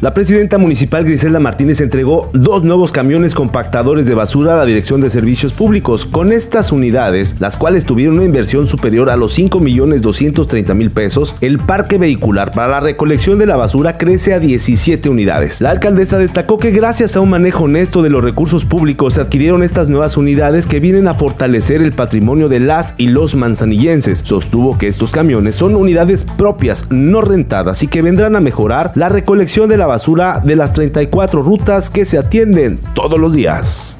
La presidenta municipal Griselda Martínez entregó dos nuevos camiones compactadores de basura a la Dirección de Servicios Públicos. Con estas unidades, las cuales tuvieron una inversión superior a los 5 millones 230 mil pesos, el parque vehicular para la recolección de la basura crece a 17 unidades. La alcaldesa destacó que gracias a un manejo honesto de los recursos públicos se adquirieron estas nuevas unidades que vienen a fortalecer el patrimonio de las y los manzanillenses. Sostuvo que estos camiones son unidades propias, no rentadas y que vendrán a mejorar la recolección de la basura de las 34 rutas que se atienden todos los días.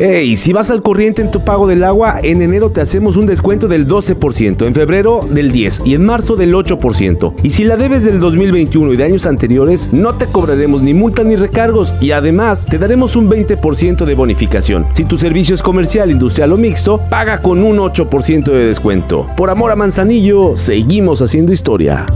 Hey, si vas al corriente en tu pago del agua, en enero te hacemos un descuento del 12%, en febrero del 10% y en marzo del 8%. Y si la debes del 2021 y de años anteriores, no te cobraremos ni multa ni recargos y además te daremos un 20% de bonificación. Si tu servicio es comercial, industrial o mixto, paga con un 8% de descuento. Por amor a Manzanillo, seguimos haciendo historia.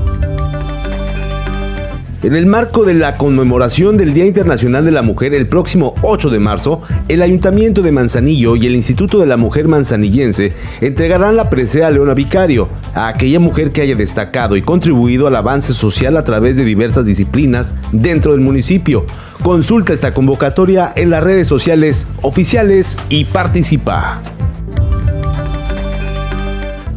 En el marco de la conmemoración del Día Internacional de la Mujer el próximo 8 de marzo, el Ayuntamiento de Manzanillo y el Instituto de la Mujer Manzanillense entregarán la presea a Leona Vicario, a aquella mujer que haya destacado y contribuido al avance social a través de diversas disciplinas dentro del municipio. Consulta esta convocatoria en las redes sociales oficiales y participa.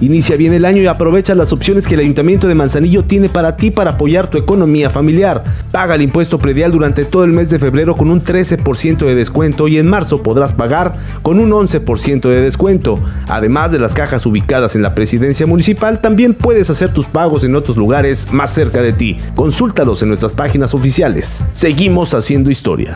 Inicia bien el año y aprovecha las opciones que el Ayuntamiento de Manzanillo tiene para ti para apoyar tu economía familiar. Paga el impuesto predial durante todo el mes de febrero con un 13% de descuento y en marzo podrás pagar con un 11% de descuento. Además de las cajas ubicadas en la presidencia municipal, también puedes hacer tus pagos en otros lugares más cerca de ti. Consúltalos en nuestras páginas oficiales. Seguimos haciendo historia.